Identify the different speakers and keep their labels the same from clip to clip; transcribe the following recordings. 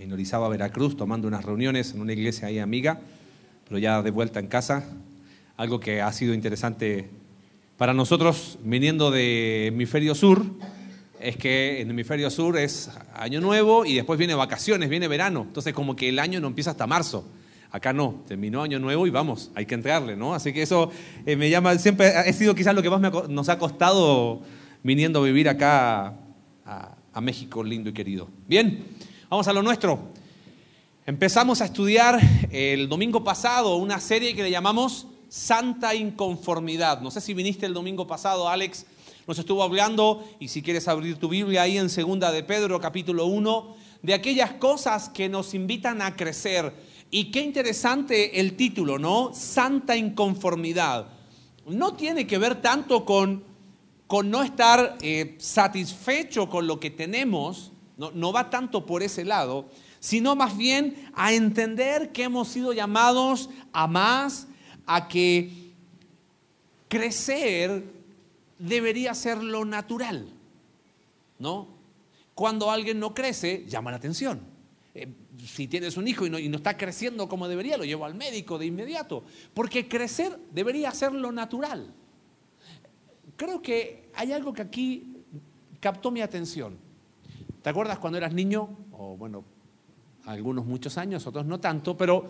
Speaker 1: en Orizaba, Veracruz, tomando unas reuniones en una iglesia ahí amiga, pero ya de vuelta en casa. Algo que ha sido interesante para nosotros viniendo de hemisferio sur, es que en hemisferio sur es año nuevo y después viene vacaciones, viene verano. Entonces como que el año no empieza hasta marzo. Acá no, terminó año nuevo y vamos, hay que entrarle, ¿no? Así que eso eh, me llama, siempre ha sido quizás lo que más nos ha costado viniendo a vivir acá a México lindo y querido. Bien, vamos a lo nuestro. Empezamos a estudiar el domingo pasado una serie que le llamamos Santa Inconformidad. No sé si viniste el domingo pasado, Alex, nos estuvo hablando, y si quieres abrir tu Biblia ahí en Segunda de Pedro, capítulo 1, de aquellas cosas que nos invitan a crecer. Y qué interesante el título, ¿no? Santa inconformidad. No tiene que ver tanto con, con no estar eh, satisfecho con lo que tenemos, no, no va tanto por ese lado, sino más bien a entender que hemos sido llamados a más, a que crecer debería ser lo natural, ¿no? Cuando alguien no crece, llama la atención. Eh, si tienes un hijo y no, y no, está creciendo como debería, lo llevo al médico de inmediato, porque crecer debería ser lo natural. Creo que hay algo que aquí captó mi atención. ¿Te acuerdas cuando eras niño? O bueno, algunos muchos años, otros no tanto, pero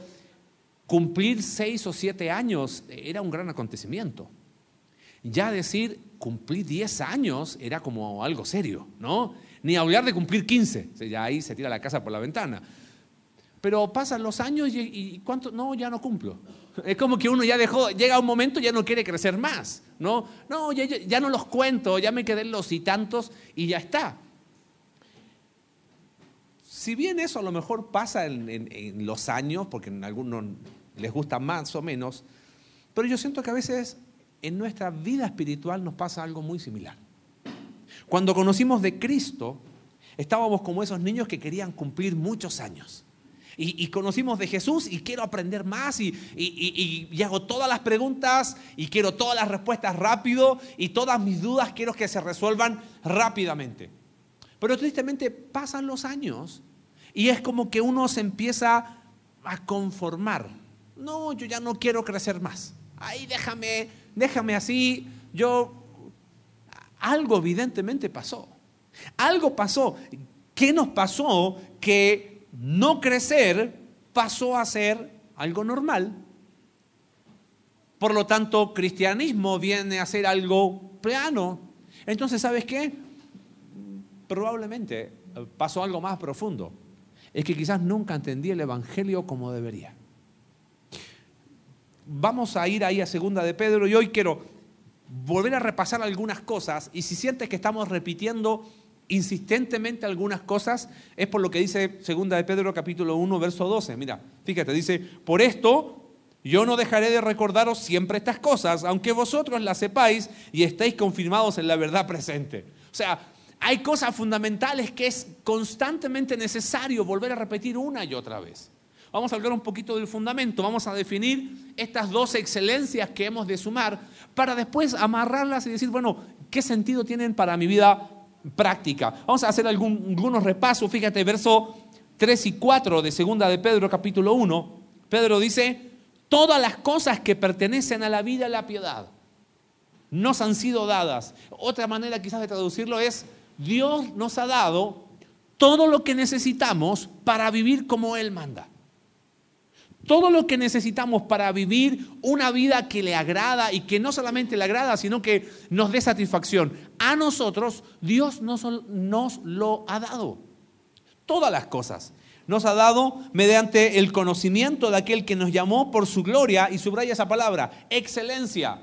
Speaker 1: cumplir seis o siete años era un gran acontecimiento. Ya decir, cumplir 10 años era como algo serio, ¿no? Ni hablar de cumplir 15, ya ahí se tira la casa por la ventana. Pero pasan los años y, ¿cuánto? No, ya no cumplo. Es como que uno ya dejó, llega un momento ya no quiere crecer más, ¿no? No, ya, no los cuento, ya me quedé en los y tantos y ya está. Si bien eso a lo mejor pasa en, los años, porque en algunos les gusta más o menos, pero yo siento que a veces en nuestra vida espiritual nos pasa algo muy similar. Cuando conocimos de Cristo, estábamos como esos niños que querían cumplir muchos años. Y, conocimos de Jesús y quiero aprender más y, hago todas las preguntas y quiero todas las respuestas rápido y todas mis dudas quiero que se resuelvan rápidamente. Pero tristemente pasan los años y es como que uno se empieza a conformar. No, yo ya no quiero crecer más. Ahí déjame déjame así, yo... Algo evidentemente pasó. Algo pasó. ¿Qué nos pasó? Que no crecer pasó a ser algo normal. Por lo tanto, cristianismo viene a ser algo plano. Entonces, ¿sabes qué? Probablemente pasó algo más profundo. Es que quizás nunca entendí el Evangelio como debería vamos a ir ahí a segunda de Pedro y hoy quiero volver a repasar algunas cosas y si sientes que estamos repitiendo insistentemente algunas cosas, es por lo que dice segunda de Pedro capítulo 1 verso 12. Mira, fíjate, dice, por esto yo no dejaré de recordaros siempre estas cosas, aunque vosotros las sepáis y estéis confirmados en la verdad presente. O sea, hay cosas fundamentales que es constantemente necesario volver a repetir una y otra vez. Vamos a hablar un poquito del fundamento, vamos a definir estas dos excelencias que hemos de sumar para después amarrarlas y decir, bueno, ¿qué sentido tienen para mi vida práctica? Vamos a hacer algunos repasos, fíjate, verso 3 y 4 de segunda de Pedro capítulo 1. Pedro dice, todas las cosas que pertenecen a la vida y la piedad nos han sido dadas. Otra manera quizás de traducirlo es, Dios nos ha dado todo lo que necesitamos para vivir como Él manda. Todo lo que necesitamos para vivir una vida que le agrada y que no solamente le agrada, sino que nos dé satisfacción. A nosotros Dios nos, nos lo ha dado. Todas las cosas. Nos ha dado mediante el conocimiento de aquel que nos llamó por su gloria, y subraya esa palabra, excelencia,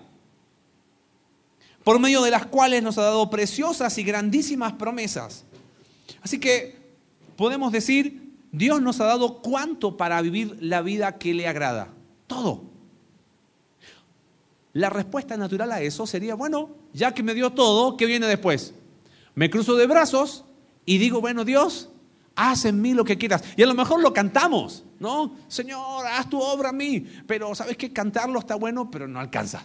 Speaker 1: por medio de las cuales nos ha dado preciosas y grandísimas promesas. Así que podemos decir Dios nos ha dado cuánto para vivir la vida que le agrada. Todo. La respuesta natural a eso sería, bueno, ya que me dio todo, ¿qué viene después? Me cruzo de brazos y digo, bueno, Dios, haz en mí lo que quieras. Y a lo mejor lo cantamos, ¿no? Señor, haz tu obra en mí. Pero sabes que cantarlo está bueno, pero no alcanza.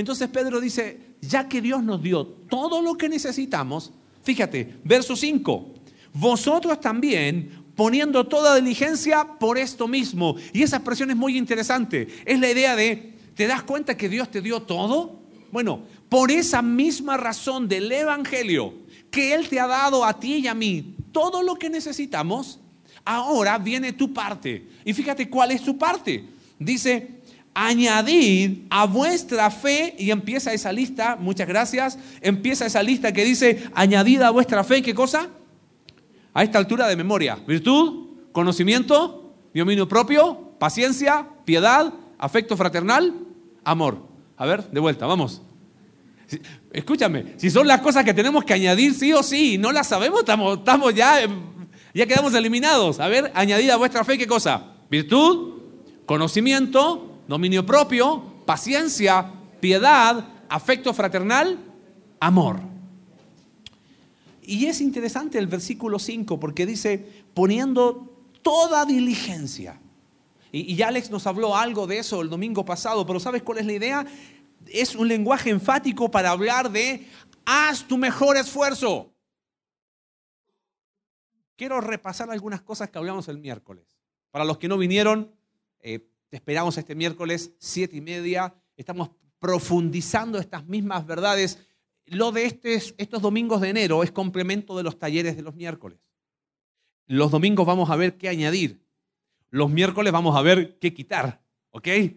Speaker 1: Entonces Pedro dice, ya que Dios nos dio todo lo que necesitamos, fíjate, verso 5, vosotros también poniendo toda diligencia por esto mismo. Y esa expresión es muy interesante. Es la idea de, ¿te das cuenta que Dios te dio todo? Bueno, por esa misma razón del Evangelio, que Él te ha dado a ti y a mí todo lo que necesitamos, ahora viene tu parte. Y fíjate cuál es tu parte. Dice, añadid a vuestra fe, y empieza esa lista, muchas gracias, empieza esa lista que dice, añadid a vuestra fe, ¿qué cosa? A esta altura de memoria, virtud, conocimiento, dominio propio, paciencia, piedad, afecto fraternal, amor. A ver, de vuelta, vamos. Escúchame, si son las cosas que tenemos que añadir sí o sí, no las sabemos, estamos, estamos ya, ya quedamos eliminados. A ver, añadid a vuestra fe, ¿qué cosa? Virtud, conocimiento, dominio propio, paciencia, piedad, afecto fraternal, amor. Y es interesante el versículo 5 porque dice, poniendo toda diligencia. Y, y, Alex nos habló algo de eso el domingo pasado, pero ¿sabes cuál es la idea? Es un lenguaje enfático para hablar de, haz tu mejor esfuerzo. Quiero repasar algunas cosas que hablamos el miércoles. Para los que no vinieron, eh, te esperamos este miércoles, siete y media. Estamos profundizando estas mismas verdades. Lo de este, estos domingos de enero es complemento de los talleres de los miércoles. Los domingos vamos a ver qué añadir. Los miércoles vamos a ver qué quitar. ¿Ok? Eh,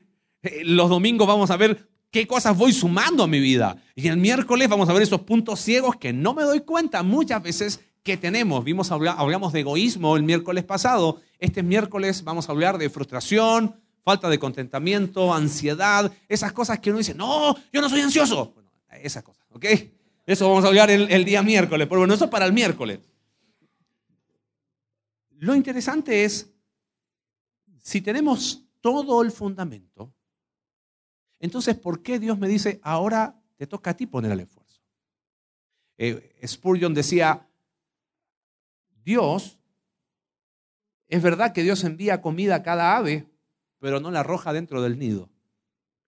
Speaker 1: los domingos vamos a ver qué cosas voy sumando a mi vida. Y el miércoles vamos a ver esos puntos ciegos que no me doy cuenta muchas veces que tenemos. Vimos, hablamos de egoísmo el miércoles pasado. Este miércoles vamos a hablar de frustración, falta de contentamiento, ansiedad, esas cosas que uno dice, no, yo no soy ansioso. Bueno, esas cosas, ¿ok? Eso vamos a hablar el, día miércoles, pero bueno, eso para el miércoles. Lo interesante es, si tenemos todo el fundamento, entonces, ¿por qué Dios me dice, ahora te toca a ti poner el esfuerzo? Eh, Spurgeon decía, Dios, es verdad que Dios envía comida a cada ave, pero no la arroja dentro del nido.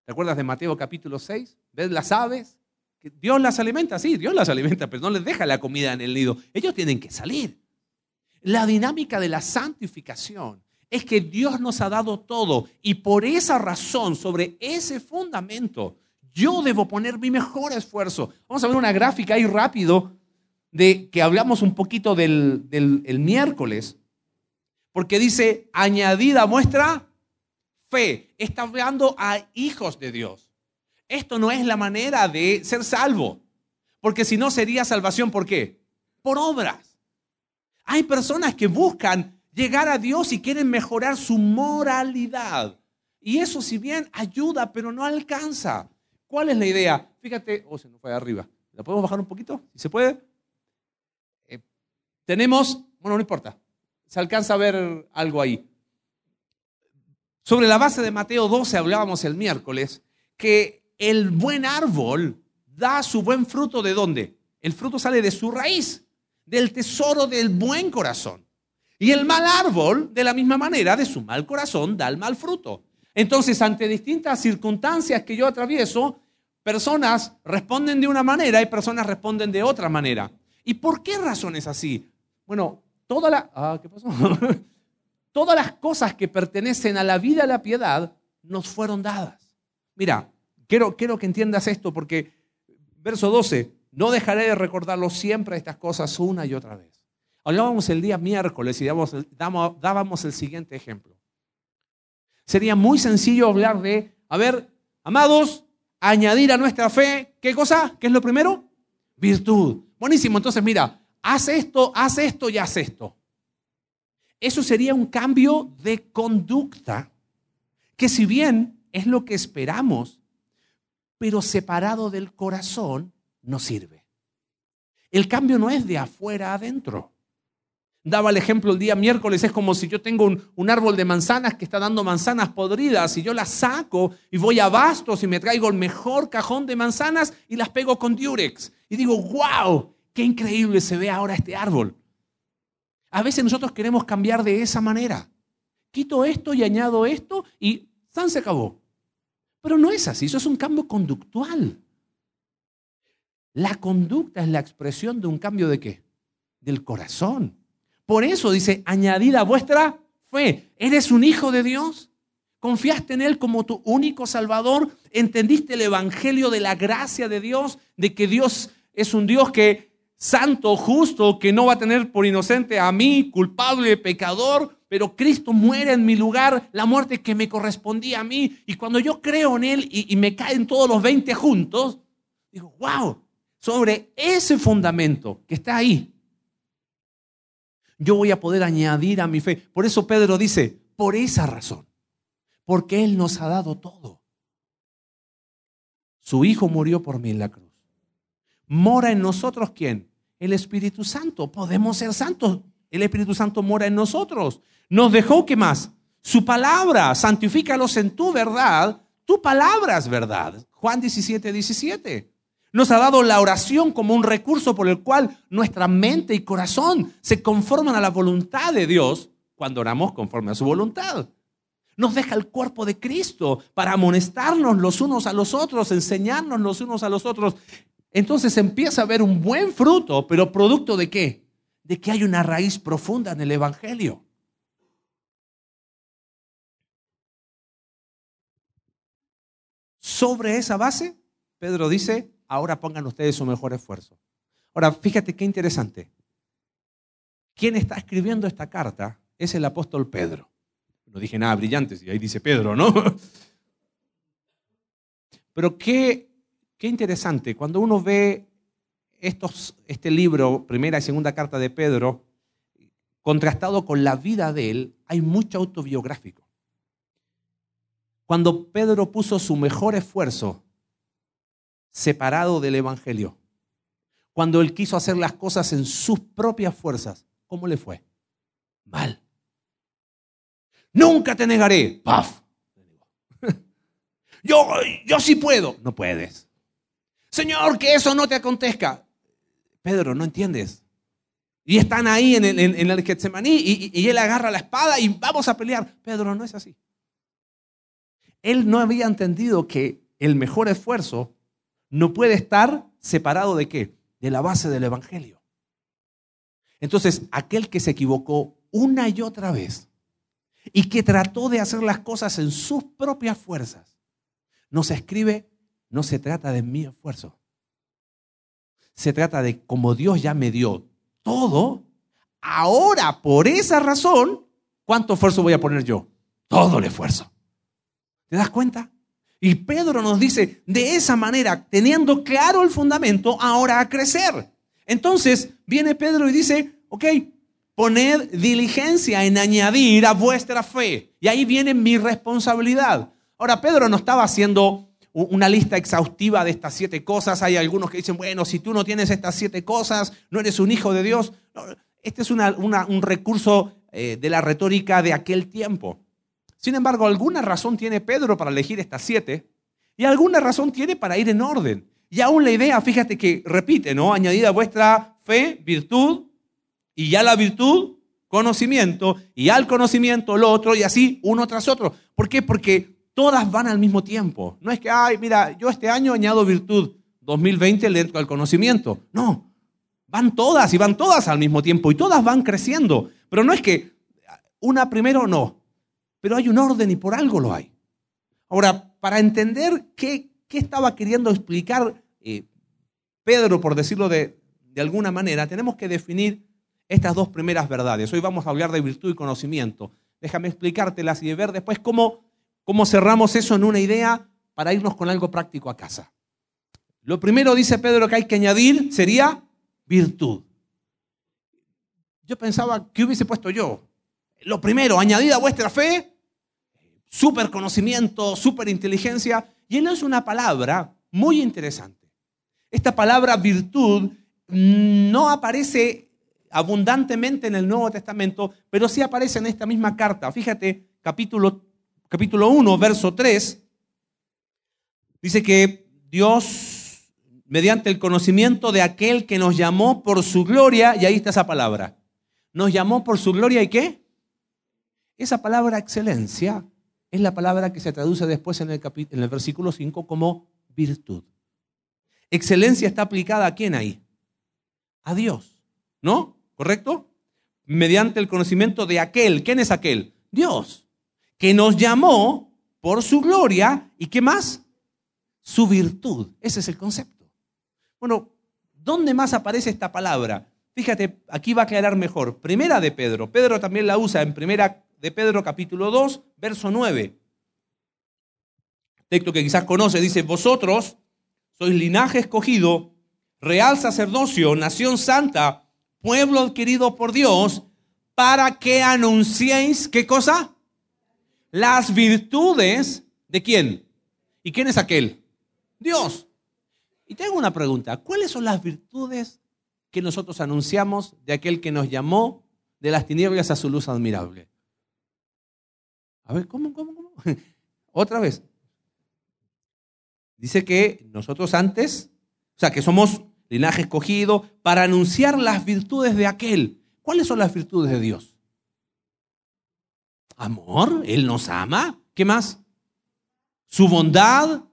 Speaker 1: ¿Te acuerdas de Mateo capítulo 6? ¿Ves las aves? Dios las alimenta, sí, Dios las alimenta, pero no les deja la comida en el nido. Ellos tienen que salir. La dinámica de la santificación es que Dios nos ha dado todo y por esa razón, sobre ese fundamento, yo debo poner mi mejor esfuerzo. Vamos a ver una gráfica ahí rápido de que hablamos un poquito del, del miércoles, porque dice, añadida muestra fe, está hablando a hijos de Dios. Esto no es la manera de ser salvo, porque si no sería salvación, ¿por qué? Por obras. Hay personas que buscan llegar a Dios y quieren mejorar su moralidad. Y eso si bien ayuda, pero no alcanza. ¿Cuál es la idea? Fíjate, oh, se nos fue arriba. ¿La podemos bajar un poquito? Si se puede. Eh, tenemos, bueno, no importa. Se alcanza a ver algo ahí. Sobre la base de Mateo 12 hablábamos el miércoles que el buen árbol da su buen fruto de dónde? El fruto sale de su raíz, del tesoro del buen corazón. Y el mal árbol, de la misma manera, de su mal corazón, da el mal fruto. Entonces, ante distintas circunstancias que yo atravieso, personas responden de una manera y personas responden de otra manera. ¿Y por qué razón es así? Bueno, toda la... Ah, ¿qué pasó? todas las cosas que pertenecen a la vida y la piedad nos fueron dadas. Mira, quiero, quiero que entiendas esto porque, verso 12, no dejaré de recordarlo siempre estas cosas una y otra vez. Hablábamos el día miércoles y dábamos, dábamos el siguiente ejemplo. Sería muy sencillo hablar de, a ver, amados, añadir a nuestra fe, ¿qué cosa? ¿Qué es lo primero? Virtud. Buenísimo, entonces mira, haz esto, haz esto y haz esto. Eso sería un cambio de conducta, que si bien es lo que esperamos, pero separado del corazón, no sirve. El cambio no es de afuera adentro. Daba el ejemplo el día miércoles, es como si yo tengo un, árbol de manzanas que está dando manzanas podridas y yo las saco y voy a bastos y me traigo el mejor cajón de manzanas y las pego con Durex. Y digo, wow, qué increíble se ve ahora este árbol. A veces nosotros queremos cambiar de esa manera. Quito esto y añado esto y ¡san! se acabó. Pero no es así, eso es un cambio conductual. La conducta es la expresión de un cambio de qué? Del corazón. Por eso dice, añadida vuestra fe. ¿Eres un hijo de Dios? ¿Confiaste en Él como tu único Salvador? ¿Entendiste el Evangelio de la gracia de Dios? De que Dios es un Dios que santo, justo, que no va a tener por inocente a mí, culpable, pecador, pero Cristo muere en mi lugar, la muerte que me correspondía a mí. Y cuando yo creo en Él y, me caen todos los 20 juntos, digo, wow, sobre ese fundamento que está ahí, yo voy a poder añadir a mi fe. Por eso Pedro dice, por esa razón, porque Él nos ha dado todo. Su Hijo murió por mí en la cruz. ¿Mora en nosotros quién? El Espíritu Santo. Podemos ser santos. El Espíritu Santo mora en nosotros. Nos dejó, ¿qué más? Su palabra. Santifícalos en tu verdad. Tu palabra es verdad. Juan 17, 17. Nos ha dado la oración como un recurso por el cual nuestra mente y corazón se conforman a la voluntad de Dios cuando oramos conforme a su voluntad. Nos deja el cuerpo de Cristo para amonestarnos los unos a los otros, enseñarnos los unos a los otros. Entonces empieza a haber un buen fruto, pero producto de qué? De que hay una raíz profunda en el Evangelio. Sobre esa base, Pedro dice, ahora pongan ustedes su mejor esfuerzo. Ahora, fíjate qué interesante. Quien está escribiendo esta carta es el apóstol Pedro. No dije nada brillante, y ahí dice Pedro, ¿no? Pero qué, qué interesante, cuando uno ve estos, este libro, primera y segunda carta de Pedro, contrastado con la vida de él, hay mucho autobiográfico. Cuando Pedro puso su mejor esfuerzo separado del Evangelio, cuando él quiso hacer las cosas en sus propias fuerzas, ¿cómo le fue? Mal. Nunca te negaré. ¡Paf! Yo, yo sí puedo. No puedes. Señor, que eso no te acontezca. Pedro, no entiendes. Y están ahí en el, en, el Getsemaní y, y él agarra la espada y vamos a pelear. Pedro, no es así. Él no había entendido que el mejor esfuerzo no puede estar separado de qué? De la base del Evangelio. Entonces, aquel que se equivocó una y otra vez y que trató de hacer las cosas en sus propias fuerzas, no se escribe, no se trata de mi esfuerzo. Se trata de como Dios ya me dio todo, ahora por esa razón, ¿cuánto esfuerzo voy a poner yo? Todo el esfuerzo. ¿Te das cuenta? Y Pedro nos dice, de esa manera, teniendo claro el fundamento, ahora a crecer. Entonces viene Pedro y dice, ok, poned diligencia en añadir a vuestra fe. Y ahí viene mi responsabilidad. Ahora, Pedro no estaba haciendo una lista exhaustiva de estas siete cosas. Hay algunos que dicen, bueno, si tú no tienes estas siete cosas, no eres un hijo de Dios. este es un recurso eh, de la retórica de aquel tiempo. Sin embargo, alguna razón tiene Pedro para elegir estas siete y alguna razón tiene para ir en orden. Y aún la idea, fíjate que repite, ¿no? Añadida vuestra fe, virtud, y ya la virtud, conocimiento, y al conocimiento lo otro, y así uno tras otro. ¿Por qué? Porque todas van al mismo tiempo. No es que, ay, mira, yo este año añado virtud, 2020 le entro al conocimiento. No, van todas y van todas al mismo tiempo, y todas van creciendo. Pero no es que una primero no, pero hay un orden y por algo lo hay. Ahora, para entender qué, qué estaba queriendo explicar eh, Pedro, por decirlo de, de alguna manera, tenemos que definir estas dos primeras verdades. Hoy vamos a hablar de virtud y conocimiento. Déjame explicártelas y ver después cómo, cómo cerramos eso en una idea para irnos con algo práctico a casa. Lo primero, dice Pedro, que hay que añadir sería virtud. Yo pensaba, ¿qué hubiese puesto yo? Lo primero, añadida a vuestra fe, super conocimiento, super inteligencia. Y él es una palabra muy interesante. Esta palabra virtud no aparece abundantemente en el Nuevo Testamento, pero sí aparece en esta misma carta. Fíjate, capítulo, capítulo 1, verso 3, dice que Dios, mediante el conocimiento de aquel que nos llamó por su gloria, y ahí está esa palabra, nos llamó por su gloria y qué? Esa palabra excelencia es la palabra que se traduce después en el, en el versículo 5 como virtud. Excelencia está aplicada a quién ahí? A Dios, ¿no? ¿correcto? mediante el conocimiento de aquel. ¿Quién es aquel? Dios, que nos llamó por su gloria y qué más? Su virtud. Ese es el concepto. Bueno, ¿dónde más aparece esta palabra? Fíjate, aquí va a aclarar mejor. Primera de Pedro. Pedro también la usa en Primera de Pedro capítulo 2, verso 9. Texto que quizás conoce, dice, vosotros sois linaje escogido, real sacerdocio, nación santa, pueblo adquirido por Dios, para que anunciéis, ¿qué cosa? Las virtudes de quién? ¿Y quién es aquel? Dios. Y tengo una pregunta, ¿cuáles son las virtudes que nosotros anunciamos de aquel que nos llamó de las tinieblas a su luz admirable? A ver, ¿cómo, cómo, cómo? Otra vez. Dice que nosotros antes, o sea, que somos linaje escogido para anunciar las virtudes de aquel. ¿Cuáles son las virtudes de Dios? Amor, Él nos ama. ¿Qué más? Su bondad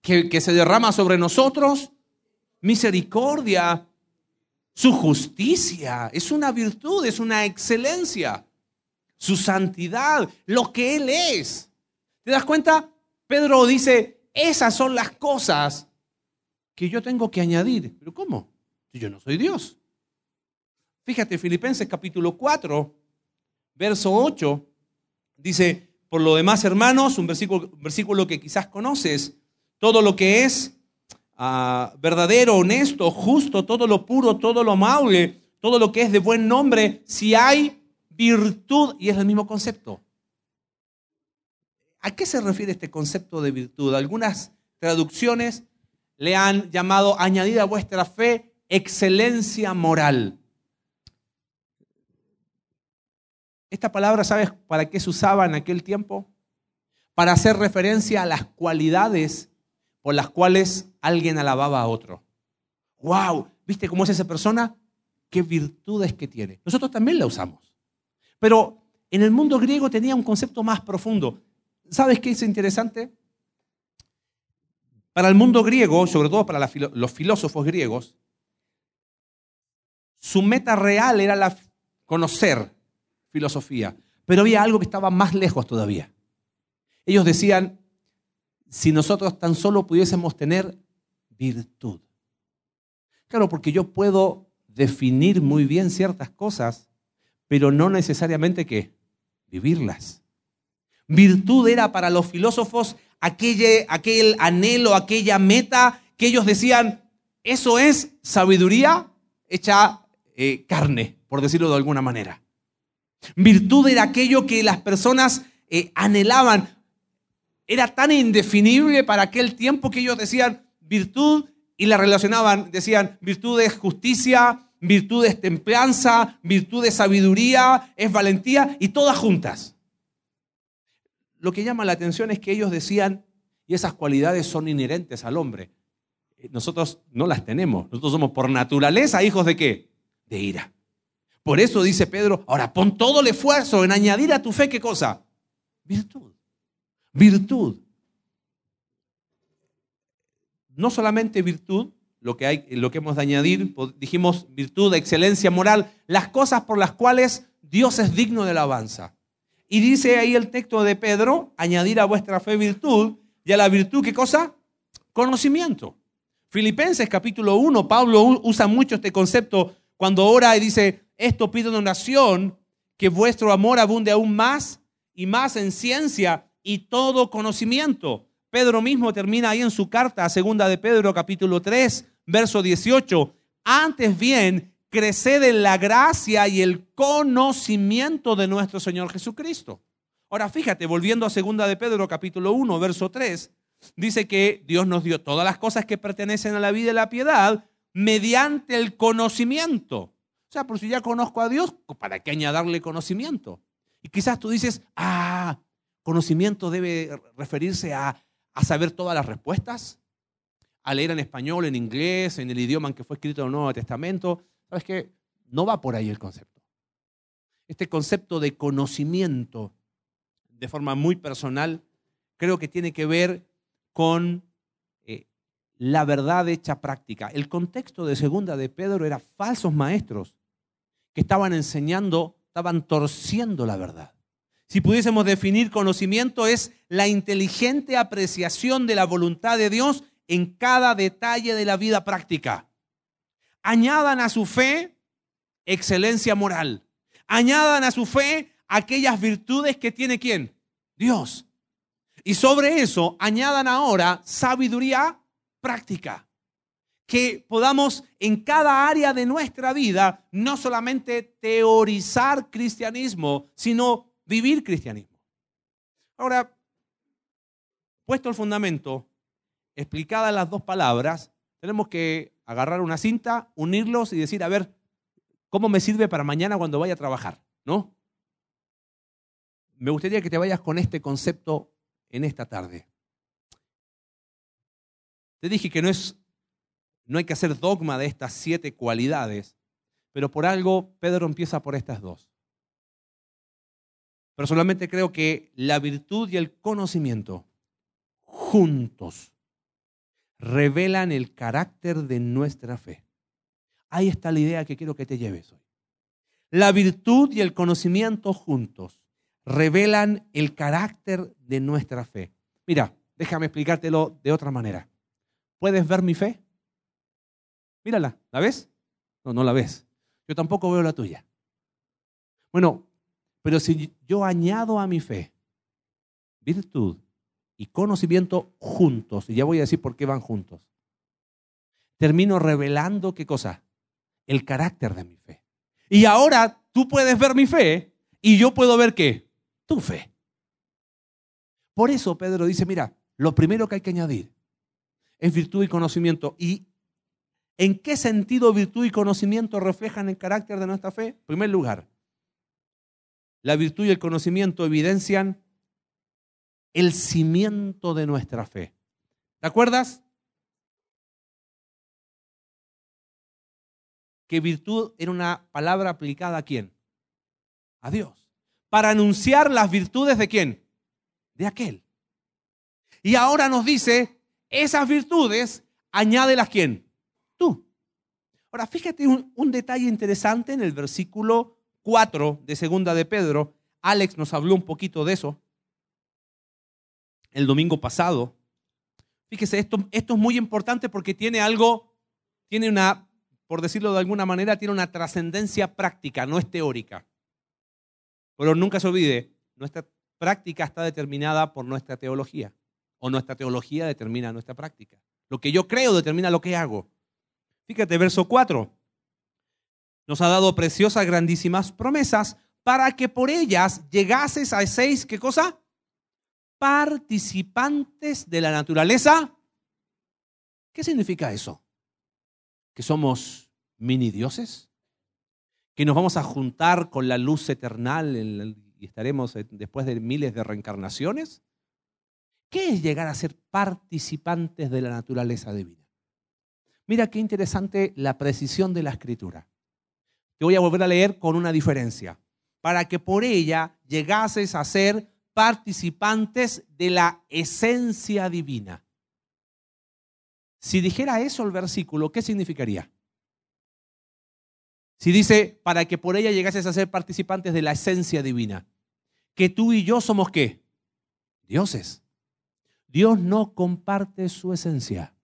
Speaker 1: que, que se derrama sobre nosotros. Misericordia. Su justicia. Es una virtud, es una excelencia. Su santidad, lo que Él es. ¿Te das cuenta? Pedro dice, esas son las cosas que yo tengo que añadir. ¿Pero cómo? Si yo no soy Dios. Fíjate, Filipenses capítulo 4, verso 8, dice, por lo demás, hermanos, un versículo, versículo que quizás conoces, todo lo que es ah, verdadero, honesto, justo, todo lo puro, todo lo amable, todo lo que es de buen nombre, si hay virtud, y es el mismo concepto. ¿A qué se refiere este concepto de virtud? Algunas traducciones le han llamado añadir a vuestra fe excelencia moral. Esta palabra, ¿sabes para qué se usaba en aquel tiempo? Para hacer referencia a las cualidades por las cuales alguien alababa a otro. ¡Wow! ¿Viste cómo es esa persona? ¿Qué virtudes que tiene? Nosotros también la usamos. Pero en el mundo griego tenía un concepto más profundo. ¿Sabes qué es interesante? Para el mundo griego, sobre todo para los filósofos griegos, su meta real era la conocer filosofía, pero había algo que estaba más lejos todavía. Ellos decían, si nosotros tan solo pudiésemos tener virtud. Claro, porque yo puedo definir muy bien ciertas cosas, pero no necesariamente que vivirlas. Virtud era para los filósofos aquel, aquel anhelo, aquella meta que ellos decían, eso es sabiduría hecha eh, carne, por decirlo de alguna manera. Virtud era aquello que las personas eh, anhelaban. Era tan indefinible para aquel tiempo que ellos decían virtud y la relacionaban, decían virtud es justicia, virtud es templanza, virtud es sabiduría, es valentía y todas juntas lo que llama la atención es que ellos decían, y esas cualidades son inherentes al hombre. Eh, nosotros no las tenemos. Nosotros somos por naturaleza hijos de qué? De ira. Por eso dice Pedro, ahora pon todo el esfuerzo en añadir a tu fe qué cosa? Virtud. Virtud. No solamente virtud, lo que, hay, lo que hemos de añadir, dijimos virtud, excelencia moral, las cosas por las cuales Dios es digno de alabanza. Y dice ahí el texto de Pedro, añadir a vuestra fe virtud, y a la virtud, ¿qué cosa? Conocimiento. Filipenses capítulo 1, Pablo usa mucho este concepto cuando ora y dice, esto pido en oración, que vuestro amor abunde aún más y más en ciencia y todo conocimiento. Pedro mismo termina ahí en su carta segunda de Pedro capítulo 3, verso 18. Antes bien, creced en la gracia y el conocimiento de nuestro Señor Jesucristo. Ahora fíjate, volviendo a segunda de Pedro capítulo 1, verso 3, dice que Dios nos dio todas las cosas que pertenecen a la vida y la piedad mediante el conocimiento. O sea, por si ya conozco a Dios, ¿para qué añadirle conocimiento? Y quizás tú dices, ah, conocimiento debe referirse a, a saber todas las respuestas, a leer en español, en inglés, en el idioma en que fue escrito el Nuevo Testamento. ¿Sabes qué? No va por ahí el concepto. Este concepto de conocimiento de forma muy personal creo que tiene que ver con la verdad hecha práctica. El contexto de segunda de Pedro era falsos maestros que estaban enseñando estaban torciendo la verdad. Si pudiésemos definir conocimiento es la inteligente apreciación de la voluntad de Dios en cada detalle de la vida práctica. Añadan a su fe excelencia moral. Añadan a su fe aquellas virtudes que tiene quién? Dios. Y sobre eso añadan ahora sabiduría práctica. Que podamos en cada área de nuestra vida no solamente teorizar cristianismo, sino vivir cristianismo. Ahora, puesto el fundamento, explicadas las dos palabras, tenemos que agarrar una cinta, unirlos y decir, a ver, ¿cómo me sirve para mañana cuando vaya a trabajar? ¿No? Me gustaría que te vayas con este concepto en esta tarde. Te dije que no es no hay que hacer dogma de estas siete cualidades, pero por algo Pedro empieza por estas dos. Personalmente creo que la virtud y el conocimiento juntos revelan el carácter de nuestra fe. Ahí está la idea que quiero que te lleves hoy. La virtud y el conocimiento juntos revelan el carácter de nuestra fe. Mira, déjame explicártelo de otra manera. ¿Puedes ver mi fe? Mírala, ¿la ves? No, no la ves. Yo tampoco veo la tuya. Bueno, pero si yo añado a mi fe virtud y conocimiento juntos, y ya voy a decir por qué van juntos, termino revelando qué cosa? El carácter de mi fe. Y ahora tú puedes ver mi fe y yo puedo ver qué? Tu fe. Por eso Pedro dice, mira, lo primero que hay que añadir es virtud y conocimiento. ¿Y en qué sentido virtud y conocimiento reflejan el carácter de nuestra fe? En primer lugar, la virtud y el conocimiento evidencian el cimiento de nuestra fe. ¿Te acuerdas? Que virtud era una palabra aplicada a quién? A Dios. Para anunciar las virtudes de quién? De aquel. Y ahora nos dice, esas virtudes, añádelas quién? Tú. Ahora, fíjate un, detalle interesante en el versículo 4 de Segunda de Pedro, Alex nos habló un poquito de eso el domingo pasado. Fíjese, esto, esto es muy importante porque tiene algo, tiene una, por decirlo de alguna manera, tiene una trascendencia práctica, no es teórica. Pero nunca se olvide, nuestra práctica está determinada por nuestra teología, o nuestra teología determina nuestra práctica. Lo que yo creo determina lo que hago. Fíjate, verso 4 nos ha dado preciosas, grandísimas promesas para que por ellas llegases a seis, ¿qué cosa? Participantes de la naturaleza. ¿Qué significa eso? ¿Que somos mini dioses? ¿Que nos vamos a juntar con la luz eternal y estaremos después de miles de reencarnaciones? ¿Qué es llegar a ser participantes de la naturaleza divina? Mira qué interesante la precisión de la escritura. Te voy a volver a leer con una diferencia. Para que por ella llegases a ser participantes de la esencia divina. Si dijera eso el versículo, ¿qué significaría? Si dice, para que por ella llegases a ser participantes de la esencia divina, que tú y yo somos qué? Dioses. Dios no comparte su esencia.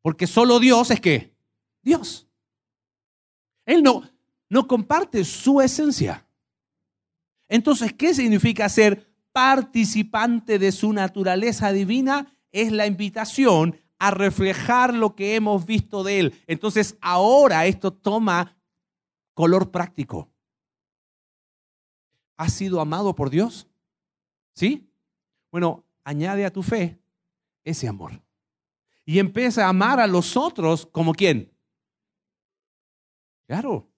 Speaker 1: Porque solo Dios es qué? Dios. Él no, no comparte su esencia. Entonces, ¿qué significa ser participante de su naturaleza divina? Es la invitación a reflejar lo que hemos visto de Él. Entonces, ahora esto toma color práctico. ¿Has sido amado por Dios? ¿Sí? Bueno, añade a tu fe ese amor. Y empieza a amar a los otros como quién? Claro.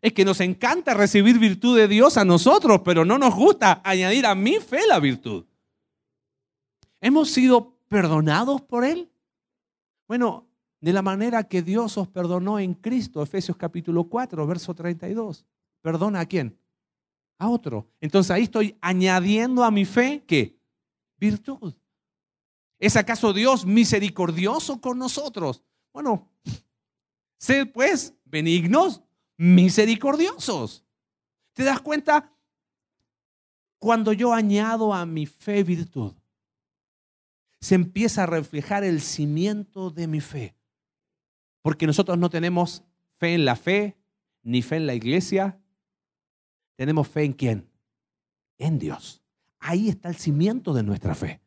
Speaker 1: Es que nos encanta recibir virtud de Dios a nosotros, pero no nos gusta añadir a mi fe la virtud. ¿Hemos sido perdonados por Él? Bueno, de la manera que Dios os perdonó en Cristo, Efesios capítulo 4, verso 32. ¿Perdona a quién? A otro. Entonces ahí estoy añadiendo a mi fe ¿qué? Virtud. ¿Es acaso Dios misericordioso con nosotros? Bueno, Sed pues benignos, misericordiosos. ¿Te das cuenta? Cuando yo añado a mi fe virtud, se empieza a reflejar el cimiento de mi fe. Porque nosotros no tenemos fe en la fe, ni fe en la iglesia. Tenemos fe en quién? En Dios. Ahí está el cimiento de nuestra fe.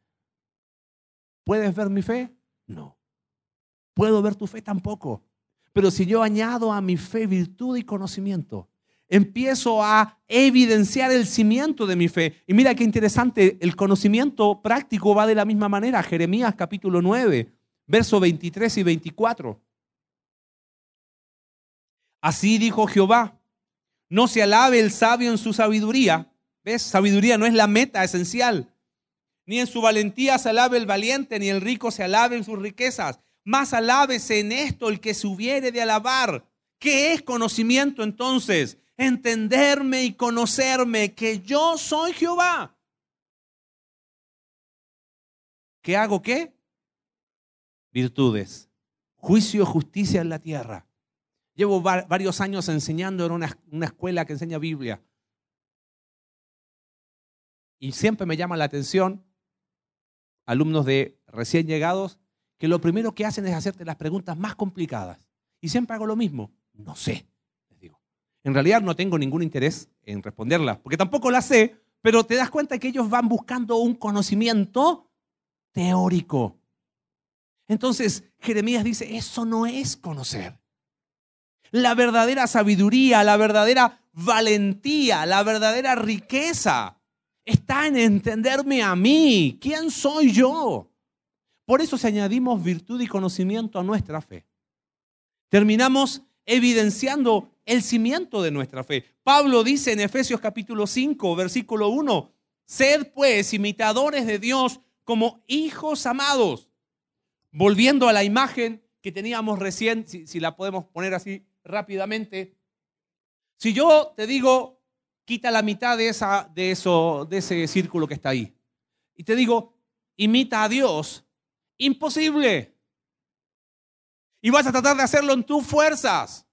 Speaker 1: ¿Puedes ver mi fe? No. ¿Puedo ver tu fe? Tampoco. Pero si yo añado a mi fe virtud y conocimiento, empiezo a evidenciar el cimiento de mi fe. Y mira qué interesante, el conocimiento práctico va de la misma manera. Jeremías capítulo 9, versos 23 y 24. Así dijo Jehová, no se alabe el sabio en su sabiduría. ¿Ves? Sabiduría no es la meta esencial. Ni en su valentía se alabe el valiente, ni el rico se alabe en sus riquezas. Más alábese en esto el que se hubiere de alabar. ¿Qué es conocimiento entonces? entenderme y conocerme que yo soy Jehová. ¿Qué hago qué? Virtudes. Juicio, justicia en la tierra. Llevo varios años enseñando en una, una escuela que enseña Biblia. Y siempre me llama la atención alumnos de recién llegados que lo primero que hacen es hacerte las preguntas más complicadas. Y siempre hago lo mismo. No sé. En realidad no tengo ningún interés en responderla, porque tampoco la sé, pero te das cuenta que ellos van buscando un conocimiento teórico. Entonces, Jeremías dice, eso no es conocer. La verdadera sabiduría, la verdadera valentía, la verdadera riqueza está en entenderme a mí. ¿Quién soy yo? Por eso si añadimos virtud y conocimiento a nuestra fe, terminamos evidenciando el cimiento de nuestra fe. Pablo dice en Efesios capítulo 5, versículo 1, sed pues imitadores de Dios como hijos amados. Volviendo a la imagen que teníamos recién, si, la podemos poner así rápidamente, si yo te digo, quita la mitad de, esa, de, eso, de ese círculo que está ahí, y te digo, imita a Dios, imposible. Y vas a tratar de hacerlo en tus fuerzas.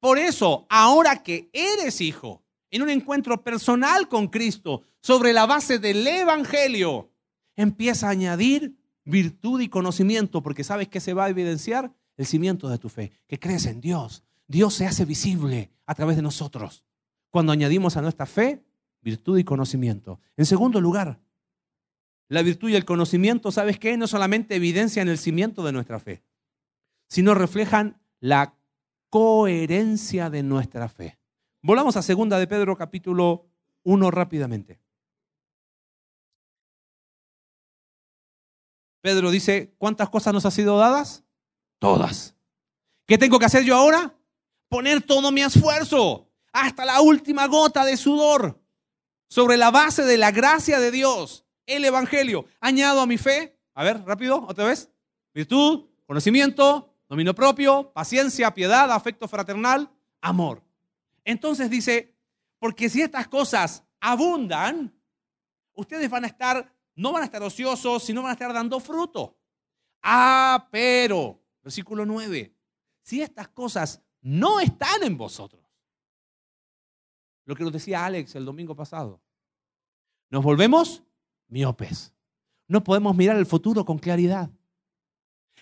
Speaker 1: Por eso, ahora que eres hijo, en un encuentro personal con Cristo, sobre la base del Evangelio, empieza a añadir virtud y conocimiento, porque sabes que se va a evidenciar el cimiento de tu fe, que crees en Dios. Dios se hace visible a través de nosotros. Cuando añadimos a nuestra fe virtud y conocimiento. En segundo lugar, la virtud y el conocimiento, ¿sabes qué? No solamente evidencian el cimiento de nuestra fe, sino reflejan la coherencia de nuestra fe. Volvamos a segunda de Pedro capítulo 1 rápidamente. Pedro dice, ¿cuántas cosas nos han sido dadas? Todas. ¿Qué tengo que hacer yo ahora? Poner todo mi esfuerzo, hasta la última gota de sudor, sobre la base de la gracia de Dios, el Evangelio. Añado a mi fe, a ver, rápido, otra vez, virtud, conocimiento, dominio propio, paciencia, piedad, afecto fraternal, amor. Entonces dice, porque si estas cosas abundan, ustedes van a estar, no van a estar ociosos, sino van a estar dando fruto. Ah, pero, versículo 9, si estas cosas no están en vosotros, lo que nos decía Alex el domingo pasado, nos volvemos miopes. No podemos mirar el futuro con claridad.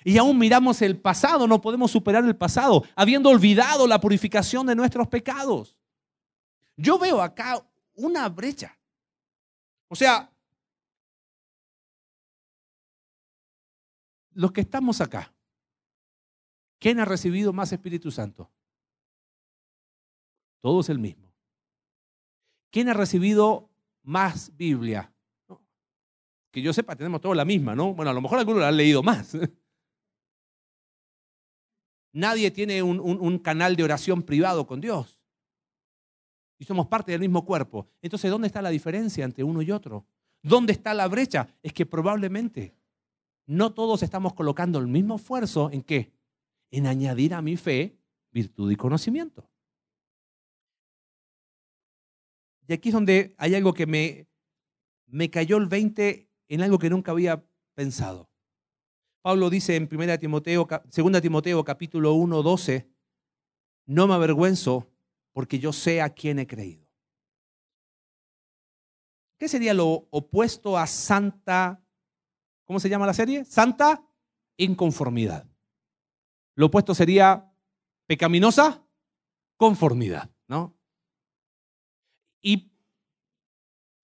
Speaker 1: Y aún miramos el pasado, no podemos superar el pasado, habiendo olvidado la purificación de nuestros pecados. Yo veo acá una brecha. O sea, los que estamos acá, ¿quién ha recibido más Espíritu Santo? Todos el mismo. ¿Quién ha recibido más Biblia? Que yo sepa, tenemos todos la misma, ¿no? Bueno, a lo mejor algunos la han leído más. Nadie tiene un, canal de oración privado con Dios. Y somos parte del mismo cuerpo. Entonces, ¿dónde está la diferencia entre uno y otro? ¿Dónde está la brecha? Es que probablemente no todos estamos colocando el mismo esfuerzo en qué? En añadir a mi fe virtud y conocimiento. Y aquí es donde hay algo que me, me cayó el 20 en algo que nunca había pensado. Pablo dice en 1 Timoteo, 2 Timoteo capítulo 1, 12, no me avergüenzo porque yo sé a quién he creído. ¿Qué sería lo opuesto a santa? ¿Cómo se llama la serie? Santa inconformidad. Lo opuesto sería pecaminosa conformidad, ¿no? Y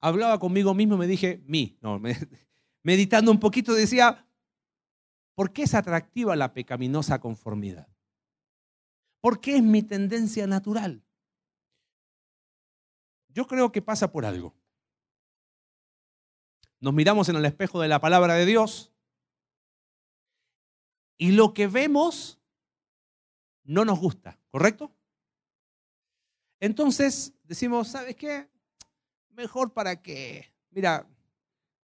Speaker 1: hablaba conmigo mismo, me dije, mí, no, meditando un poquito decía, ¿por qué es atractiva la pecaminosa conformidad? ¿Por qué es mi tendencia natural? Yo creo que pasa por algo. Nos miramos en el espejo de la palabra de Dios y lo que vemos no nos gusta, ¿correcto? Entonces decimos, ¿sabes qué? Mejor para que, mira,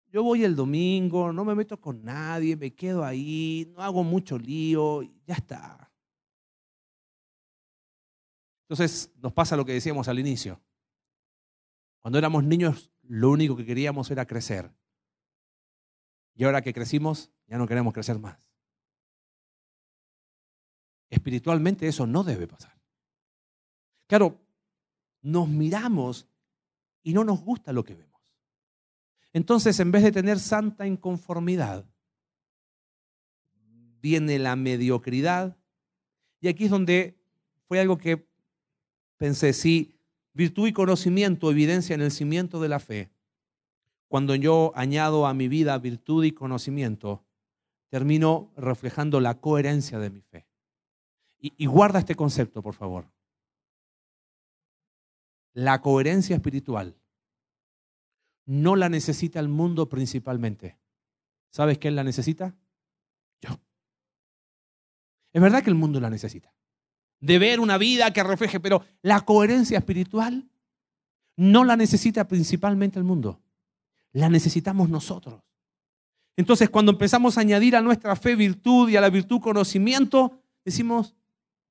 Speaker 1: yo voy el domingo, no me meto con nadie, me quedo ahí, no hago mucho lío, ya está. Entonces nos pasa lo que decíamos al inicio. Cuando éramos niños, lo único que queríamos era crecer. Y ahora que crecimos, ya no queremos crecer más. Espiritualmente eso no debe pasar. Claro, nos miramos y no nos gusta lo que vemos. Entonces, en vez de tener santa inconformidad, viene la mediocridad. Y aquí es donde fue algo que pensé, sí virtud y conocimiento evidencian el cimiento de la fe, cuando yo añado a mi vida virtud y conocimiento, termino reflejando la coherencia de mi fe. Y, guarda este concepto, por favor. La coherencia espiritual no la necesita el mundo principalmente. ¿Sabes quién la necesita? Yo. Es verdad que el mundo la necesita de ver una vida que refleje, pero la coherencia espiritual no la necesita principalmente el mundo, la necesitamos nosotros. Entonces, cuando empezamos a añadir a nuestra fe virtud y a la virtud conocimiento, decimos,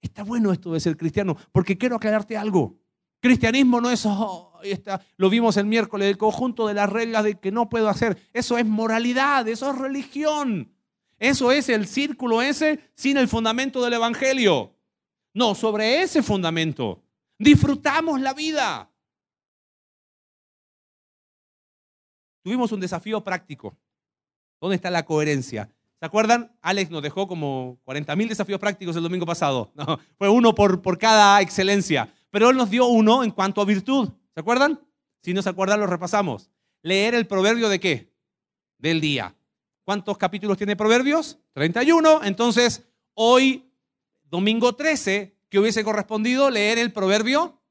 Speaker 1: está bueno esto de ser cristiano, porque quiero aclararte algo. Cristianismo no es, oh, lo vimos el miércoles, el conjunto de las reglas de que no puedo hacer. Eso es moralidad, eso es religión. Eso es el círculo ese sin el fundamento del Evangelio. No, sobre ese fundamento disfrutamos la vida. Tuvimos un desafío práctico. ¿Dónde está la coherencia? ¿Se acuerdan? Alex nos dejó como 40 mil desafíos prácticos el domingo pasado. Fue uno por, por cada excelencia. Pero él nos dio uno en cuanto a virtud. ¿Se acuerdan? Si no se acuerdan, lo repasamos. Leer el proverbio de qué? Del día. ¿Cuántos capítulos tiene Proverbios? 31. Entonces, hoy domingo 13, que hubiese correspondido leer el proverbio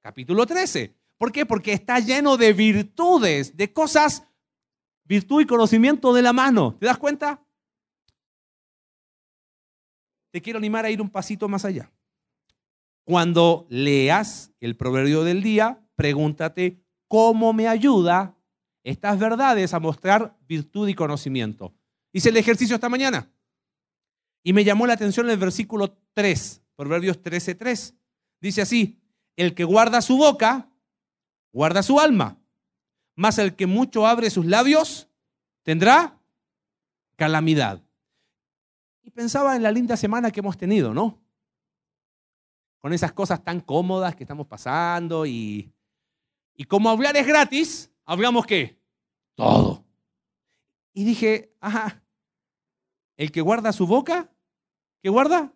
Speaker 1: capítulo 13. ¿Por qué? Porque está lleno de virtudes, de cosas, virtud y conocimiento de la mano. ¿Te das cuenta? Te quiero animar a ir un pasito más allá. Cuando leas el proverbio del día, pregúntate cómo me ayuda estas verdades a mostrar virtud y conocimiento. Hice el ejercicio esta mañana. Y me llamó la atención el versículo 3, Proverbios 13, 3. Dice así, el que guarda su boca, guarda su alma, mas el que mucho abre sus labios, tendrá calamidad. Y pensaba en la linda semana que hemos tenido, ¿no? Con esas cosas tan cómodas que estamos pasando y, y como hablar es gratis, hablamos qué? Todo. Y dije, ajá, el que guarda su boca, ¿qué guarda?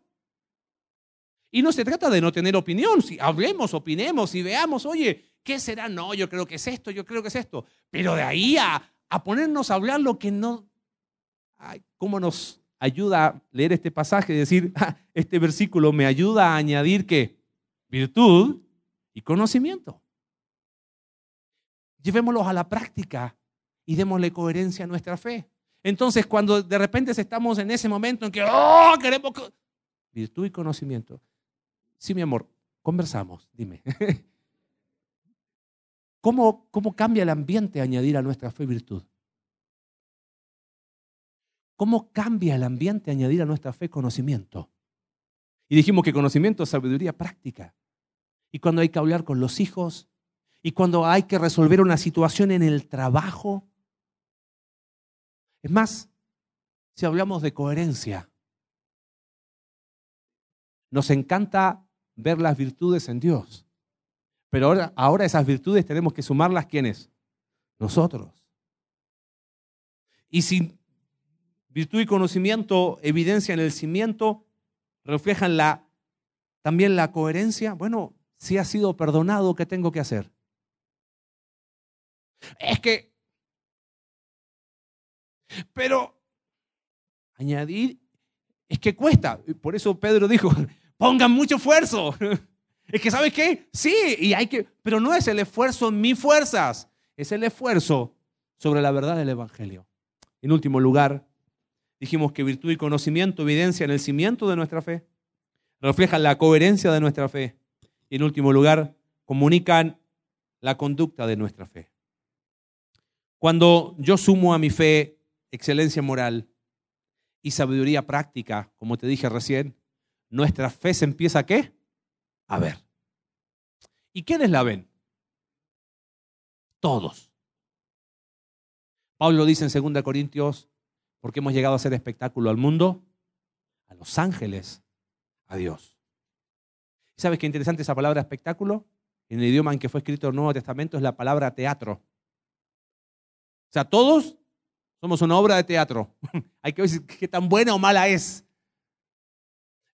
Speaker 1: Y no se trata de no tener opinión, si hablemos, opinemos y veamos, oye, ¿qué será? No, yo creo que es esto, yo creo que es esto. Pero de ahí a, ponernos a hablar lo que no... Ay, ¿Cómo nos ayuda a leer este pasaje y decir, este versículo me ayuda a añadir que virtud y conocimiento? Llevémoslos a la práctica y démosle coherencia a nuestra fe. Entonces, cuando de repente estamos en ese momento en que, oh, queremos virtud y conocimiento. Sí, mi amor, conversamos, dime. ¿Cómo, ¿Cómo cambia el ambiente añadir a nuestra fe virtud? ¿Cómo cambia el ambiente añadir a nuestra fe conocimiento? Y dijimos que conocimiento es sabiduría práctica. Y cuando hay que hablar con los hijos, y cuando hay que resolver una situación en el trabajo, es más, si hablamos de coherencia, nos encanta ver las virtudes en Dios. Pero ahora, ahora esas virtudes tenemos que sumarlas, ¿quiénes? nosotros. Y si virtud y conocimiento evidencian el cimiento, reflejan la, también la coherencia, bueno, si ha sido perdonado, ¿qué tengo que hacer? Es que, pero añadir, es que cuesta. Por eso Pedro dijo, pongan mucho esfuerzo. Es que, ¿sabes qué? Sí, y hay que, pero no es el esfuerzo en mis fuerzas, es el esfuerzo sobre la verdad del Evangelio. En último lugar, dijimos que virtud y conocimiento evidencian el cimiento de nuestra fe, reflejan la coherencia de nuestra fe y en último lugar, comunican la conducta de nuestra fe. Cuando yo sumo a mi fe excelencia moral y sabiduría práctica, como te dije recién, nuestra fe se empieza a qué? A ver. ¿Y quiénes la ven? Todos. Pablo dice en 2 Corintios, porque hemos llegado a ser espectáculo al mundo, a los ángeles, a Dios. ¿Sabes qué interesante esa palabra espectáculo? En el idioma en que fue escrito el Nuevo Testamento es la palabra teatro. O sea, todos somos una obra de teatro. Hay que ver qué tan buena o mala es.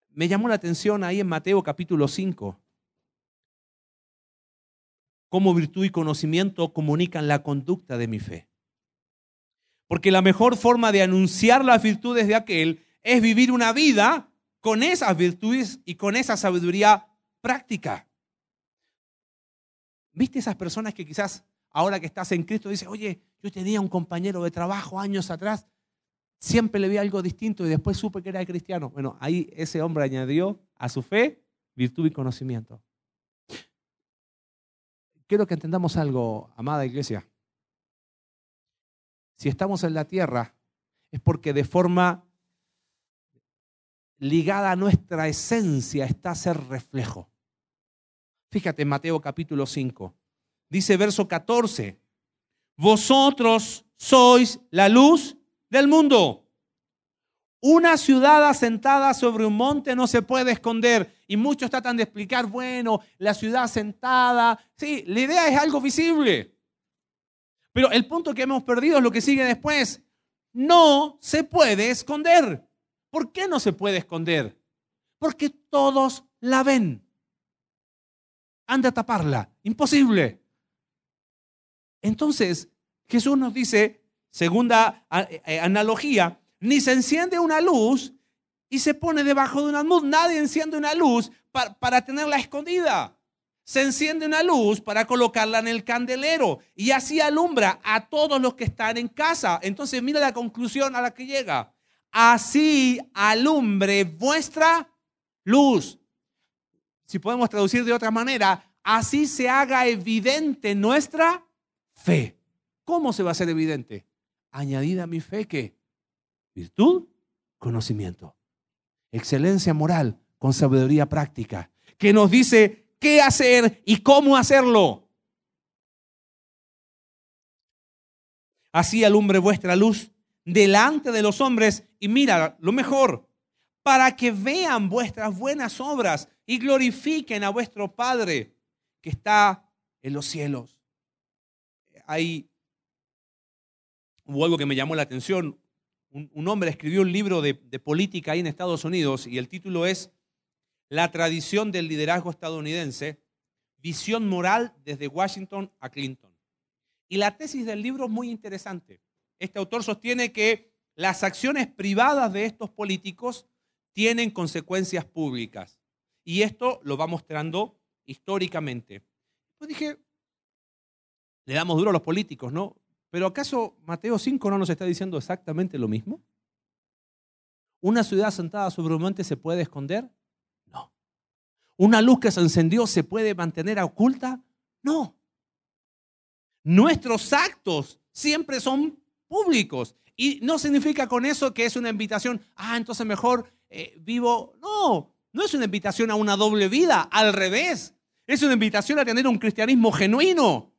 Speaker 1: Me llamó la atención ahí en Mateo capítulo 5 cómo virtud y conocimiento comunican la conducta de mi fe. Porque la mejor forma de anunciar las virtudes de aquel es vivir una vida con esas virtudes y con esa sabiduría práctica. ¿Viste esas personas que quizás ahora que estás en Cristo dicen, oye, yo tenía un compañero de trabajo años atrás, siempre le vi algo distinto y después supe que era cristiano? Bueno, ahí ese hombre añadió a su fe virtud y conocimiento. Quiero que entendamos algo, amada iglesia. Si estamos en la tierra es porque de forma ligada a nuestra esencia está ser reflejo. Fíjate en Mateo capítulo 5. Dice verso 14, vosotros sois la luz del mundo. Una ciudad asentada sobre un monte no se puede esconder. Y muchos tratan de explicar, bueno, la ciudad asentada. Sí, la idea es algo visible. Pero el punto que hemos perdido es lo que sigue después. No se puede esconder. ¿Por qué no se puede esconder? Porque todos la ven. Anda a taparla. Imposible. Entonces, Jesús nos dice, segunda eh, analogía, ni se enciende una luz y se pone debajo de una luz. Nadie enciende una luz para, para tenerla escondida. Se enciende una luz para colocarla en el candelero y así alumbra a todos los que están en casa. Entonces mira la conclusión a la que llega así alumbre vuestra luz. Si podemos traducir de otra manera, así se haga evidente nuestra fe. ¿Cómo se va a hacer evidente? Añadida a mi fe que virtud, conocimiento, excelencia moral con sabiduría práctica, que nos dice qué hacer y cómo hacerlo. Así alumbre vuestra luz delante de los hombres y mira, lo mejor, para que vean vuestras buenas obras y glorifiquen a vuestro Padre que está en los cielos. Hay hubo algo que me llamó la atención. Un, hombre escribió un libro de, de política ahí en Estados Unidos y el título es La tradición del liderazgo estadounidense, visión moral desde Washington a Clinton. Y la tesis del libro es muy interesante. Este autor sostiene que las acciones privadas de estos políticos tienen consecuencias públicas. Y esto lo va mostrando históricamente. Pues dije, le damos duro a los políticos, ¿no? Pero ¿acaso Mateo 5 no nos está diciendo exactamente lo mismo? ¿Una ciudad sentada sobre un monte se puede esconder? ¿Una luz que se encendió se puede mantener oculta? No. Nuestros actos siempre son públicos. Y no significa con eso que es una invitación, ah, entonces mejor eh, vivo. No, no es una invitación a una doble vida, al revés. Es una invitación a tener un cristianismo genuino.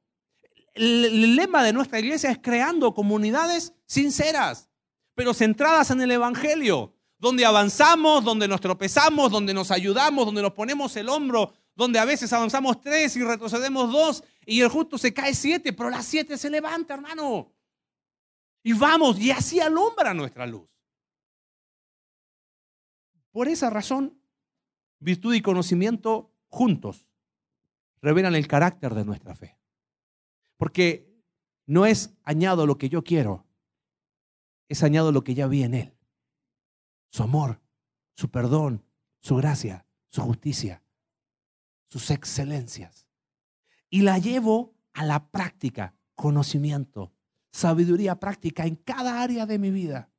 Speaker 1: el lema de nuestra iglesia es creando comunidades sinceras, pero centradas en el Evangelio, donde avanzamos, donde nos tropezamos, donde nos ayudamos, donde nos ponemos el hombro, donde a veces avanzamos tres y retrocedemos dos y el justo se cae siete, pero las siete se levanta, hermano. Y vamos, y así alumbra nuestra luz. Por esa razón, virtud y conocimiento juntos revelan el carácter de nuestra fe. Porque no es añado lo que yo quiero, es añado lo que ya vi en Él. Su amor, su perdón, su gracia, su justicia, sus excelencias. Y la llevo a la práctica, conocimiento, sabiduría práctica en cada área de mi vida.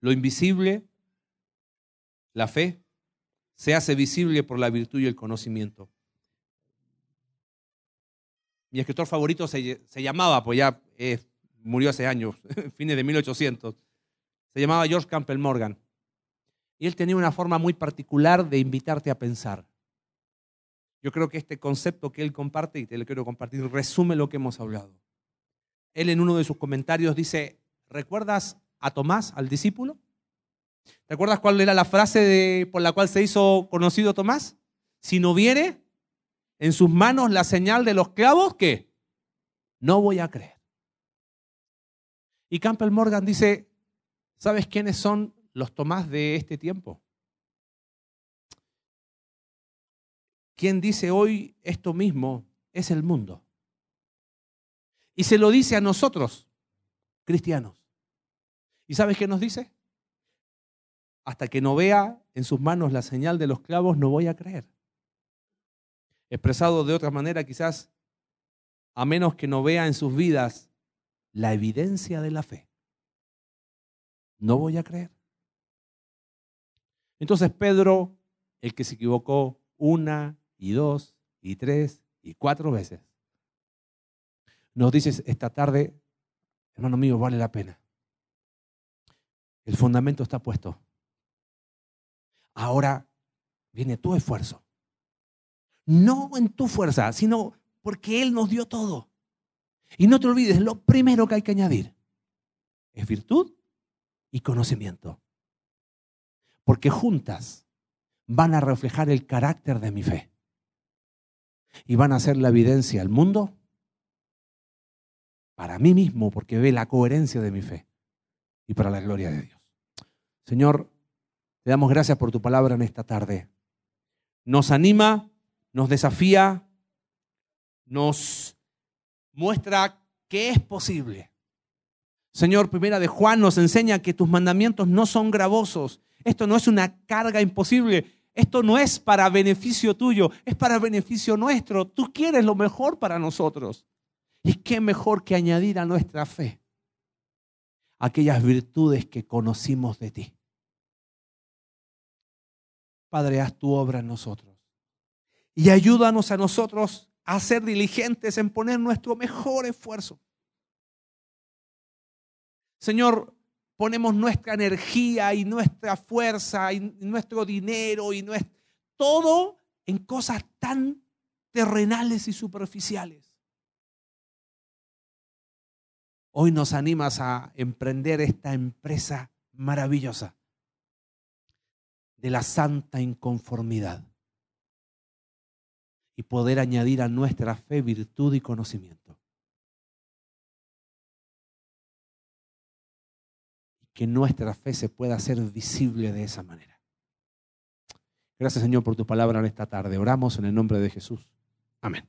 Speaker 1: Lo invisible, la fe, se hace visible por la virtud y el conocimiento. Mi escritor favorito se, llamaba, pues ya eh, murió hace años, fines de 1800, se llamaba George Campbell Morgan. Y él tenía una forma muy particular de invitarte a pensar. Yo creo que este concepto que él comparte, y te lo quiero compartir, resume lo que hemos hablado. Él en uno de sus comentarios dice, ¿recuerdas a Tomás, al discípulo? ¿Te acuerdas cuál era la frase por la cual se hizo conocido Tomás? Si no viere en sus manos la señal de los clavos, ¿qué? No voy a creer. Y Campbell Morgan dice, ¿sabes quiénes son los Tomás de este tiempo? Quien dice hoy esto mismo es el mundo. Y se lo dice a nosotros, cristianos. ¿Y sabes qué nos dice? hasta que no vea en sus manos la señal de los clavos, no voy a creer. Expresado de otra manera, quizás, a menos que no vea en sus vidas la evidencia de la fe, no voy a creer. Entonces Pedro, el que se equivocó una y dos y tres y cuatro veces, nos dice esta tarde, hermano mío, vale la pena. El fundamento está puesto. Ahora viene tu esfuerzo. No en tu fuerza, sino porque Él nos dio todo. Y no te olvides, lo primero que hay que añadir es virtud y conocimiento. Porque juntas van a reflejar el carácter de mi fe. Y van a hacer la evidencia al mundo para mí mismo, porque ve la coherencia de mi fe y para la gloria de Dios. Señor, te damos gracias por tu palabra en esta tarde. Nos anima, nos desafía, nos muestra que es posible. Señor, primera de Juan nos enseña que tus mandamientos no son gravosos. Esto no es una carga imposible. Esto no es para beneficio tuyo, es para beneficio nuestro. Tú quieres lo mejor para nosotros. Y qué mejor que añadir a nuestra fe aquellas virtudes que conocimos de ti. Padre, haz tu obra en nosotros. Y ayúdanos a nosotros a ser diligentes en poner nuestro mejor esfuerzo. Señor, ponemos nuestra energía y nuestra fuerza y nuestro dinero y todo en cosas tan terrenales y superficiales. Hoy nos animas a emprender esta empresa maravillosa de la santa inconformidad y poder añadir a nuestra fe virtud y conocimiento. Que nuestra fe se pueda hacer visible de esa manera. Gracias Señor por tu palabra en esta tarde. Oramos en el nombre de Jesús. Amén.